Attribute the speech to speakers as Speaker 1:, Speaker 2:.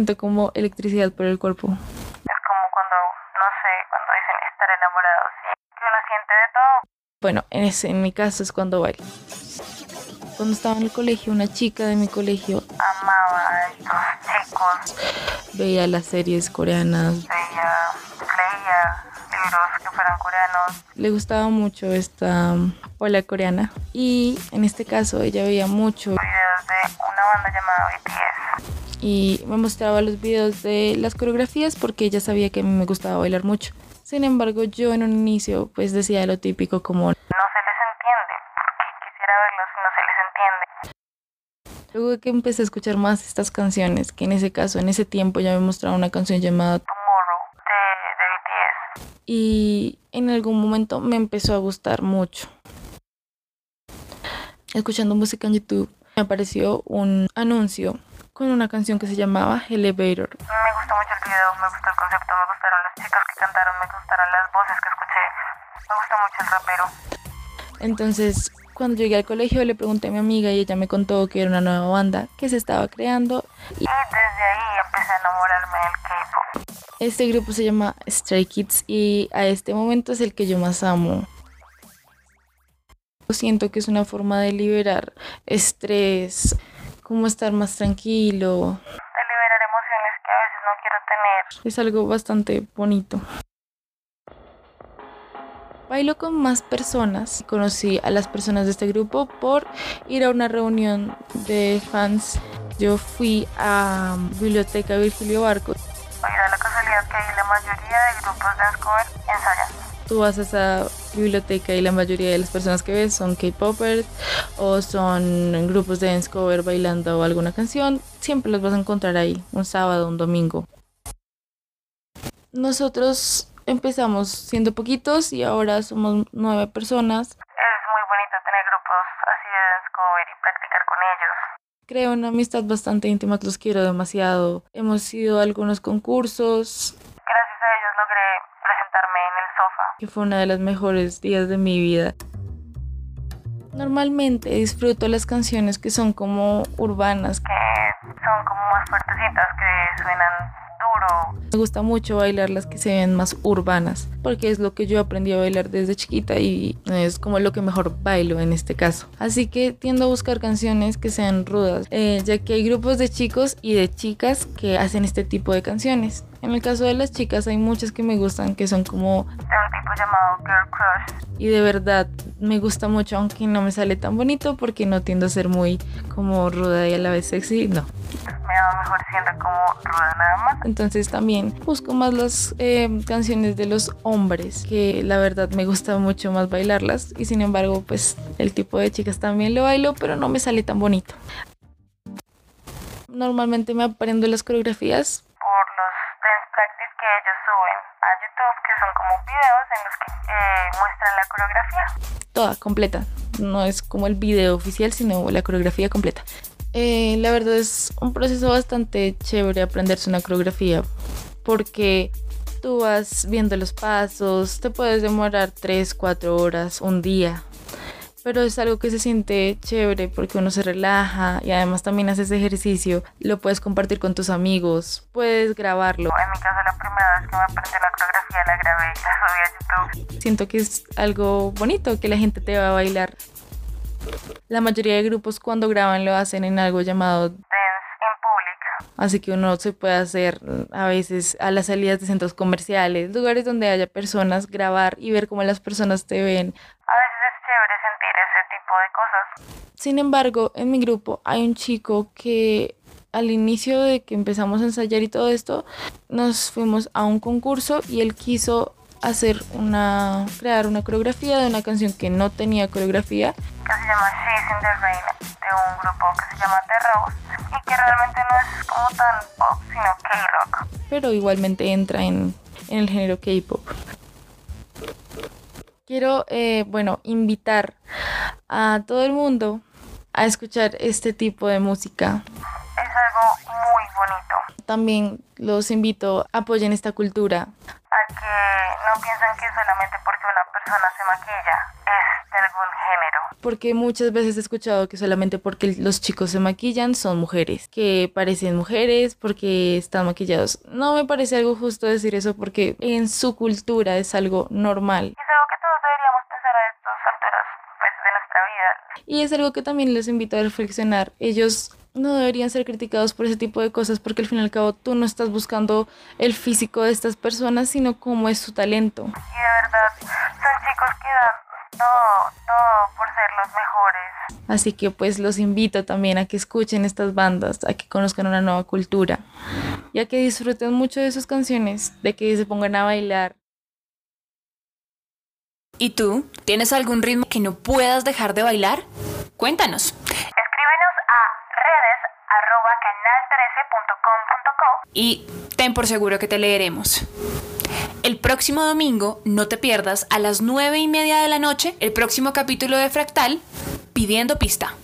Speaker 1: siento como electricidad por el cuerpo.
Speaker 2: Es como cuando, no sé, cuando dicen estar enamorados y que uno siente de todo.
Speaker 1: Bueno, en, ese, en mi caso es cuando bailo. Cuando estaba en el colegio, una chica de mi colegio
Speaker 2: Amaba a estos chicos,
Speaker 1: veía las series coreanas,
Speaker 2: veía, leía libros que fueran coreanos.
Speaker 1: le gustaba mucho esta um, ola coreana y en este caso ella veía mucho
Speaker 2: Videos de una banda llamada BTS.
Speaker 1: Y me mostraba los videos de las coreografías porque ella sabía que a mí me gustaba bailar mucho. Sin embargo, yo en un inicio pues decía lo típico como
Speaker 2: No se les entiende, porque quisiera verlos y no se les entiende.
Speaker 1: luego de que empecé a escuchar más estas canciones, que en ese caso, en ese tiempo ya me mostraba una canción llamada
Speaker 2: Tomorrow de, de BTS.
Speaker 1: y en algún momento me empezó a gustar mucho. Escuchando música en YouTube me apareció un anuncio con una canción que se llamaba Elevator.
Speaker 2: Me gustó mucho el video, me gustó el concepto, me gustaron las chicas que cantaron, me gustaron las voces que escuché. Me gustó mucho el rapero.
Speaker 1: Entonces, cuando llegué al colegio le pregunté a mi amiga y ella me contó que era una nueva banda que se estaba creando y
Speaker 2: Y desde ahí empecé a enamorarme del K-pop.
Speaker 1: este grupo se llama Stray Kids y a este momento es el que yo más amo. Siento que es una forma de liberar estrés, como estar más tranquilo.
Speaker 2: De liberar emociones que a veces no quiero tener.
Speaker 1: Es algo bastante bonito. Bailo con más personas. Conocí a las personas de este grupo por ir a una reunión de fans. Yo fui a Biblioteca Virgilio Barco.
Speaker 2: Oye, da la casualidad que ahí la mayoría de grupos de Cover ensayan.
Speaker 1: Tú vas a esa biblioteca y la mayoría de las personas que ves son K-popers o son grupos de dance cover bailando alguna canción. Siempre los vas a encontrar ahí, un sábado, un domingo. Nosotros empezamos siendo poquitos y ahora somos nueve personas.
Speaker 2: Es muy bonito tener grupos así de dance cover y practicar con ellos.
Speaker 1: Creo una amistad bastante íntima, los quiero demasiado. Hemos ido a algunos concursos,
Speaker 2: Gracias a ellos logré presentarme en el sofá.
Speaker 1: Que fue uno de los mejores días de mi vida. Normalmente disfruto las canciones que son como urbanas.
Speaker 2: que son como más fuertecitas, que suenan duro.
Speaker 1: Me gusta mucho bailar las que se ven más urbanas, porque es lo que yo aprendí a bailar desde chiquita y es como lo que mejor bailo en este caso. Así que tiendo a buscar canciones que sean rudas, eh, ya que hay grupos de chicos y de chicas que hacen este tipo de canciones. En el caso de las chicas hay muchas que me gustan, que son como
Speaker 2: Tipo llamado Girl Crush.
Speaker 1: y de verdad me gusta mucho, aunque no me sale tan bonito porque no tiendo a ser muy como ruda y a la vez sexy, no.
Speaker 2: Me va mejor siendo como ruda nada más.
Speaker 1: Entonces también busco más las eh, canciones de los hombres, que la verdad me gusta mucho más bailarlas y sin embargo pues el tipo de chicas también lo bailo, pero no me sale tan bonito. Normalmente me aprendo las coreografías
Speaker 2: Por los dance practice que ellos suben YouTube, que son como videos en los que eh, muestran la coreografía.
Speaker 1: toda, completa. No es como el video oficial, sino la coreografía completa. Eh, la verdad es un proceso bastante chévere aprenderse una coreografía porque tú vas viendo los pasos, te puedes demorar 3, 4 horas, un día. Pero es algo que se siente chévere porque uno se relaja y además también haces ejercicio, lo puedes compartir con tus amigos, puedes grabarlo.
Speaker 2: En mi caso, la primera vez que me aprendí la coreografía la grabé y la subí a YouTube.
Speaker 1: Siento que es algo bonito que la gente te va a bailar. La mayoría de grupos cuando graban lo hacen en algo llamado
Speaker 2: Dance in public.
Speaker 1: Así que uno se puede hacer mm, a veces a las salidas de centros comerciales, lugares donde haya personas, grabar y ver cómo las personas te ven.
Speaker 2: A chévere sentir ese tipo de cosas.
Speaker 1: Sin embargo, en mi grupo hay un chico que al inicio de que empezamos a ensayar y todo esto, nos fuimos a un concurso y él quiso hacer una, crear una coreografía de una canción que no tenía coreografía
Speaker 2: que se llama She's in the Rain de un grupo que se llama The Rose y que realmente no es como tan pop sino K-rock.
Speaker 1: pero igualmente entra en, en el género K-pop. Quiero, eh, bueno, invitar a todo el mundo a escuchar este tipo de música.
Speaker 2: Es algo muy bonito.
Speaker 1: También los invito a apoyen esta cultura.
Speaker 2: A que no piensan que solamente porque una persona se maquilla es de algún género.
Speaker 1: Porque muchas veces he escuchado que solamente porque los chicos se maquillan son mujeres, que parecen mujeres porque están maquillados. No me parece algo justo decir eso porque en su cultura es algo normal.
Speaker 2: Y es algo que todos deberíamos pensar a estas alturas pues, de nuestra vida.
Speaker 1: Y es algo que también les invito a reflexionar. Ellos no deberían ser criticados por ese tipo de cosas porque al fin y al cabo tú no estás buscando el físico de estas personas, sino cómo es su talento.
Speaker 2: Y de verdad, son chicos que dan todo, todo por ser los mejores.
Speaker 1: Así que pues los invito también a que escuchen estas bandas, a que conozcan una nueva cultura y a que disfruten mucho de sus canciones, de que se pongan a bailar.
Speaker 3: ¿Y tú? ¿Tienes algún ritmo que no puedas dejar de bailar? Cuéntanos.
Speaker 2: Escríbenos a redes arroba canal13.com.co
Speaker 3: Y ten por seguro que te leeremos. El próximo domingo no te pierdas a las nueve y media de la noche el próximo capítulo de Fractal pidiendo pista.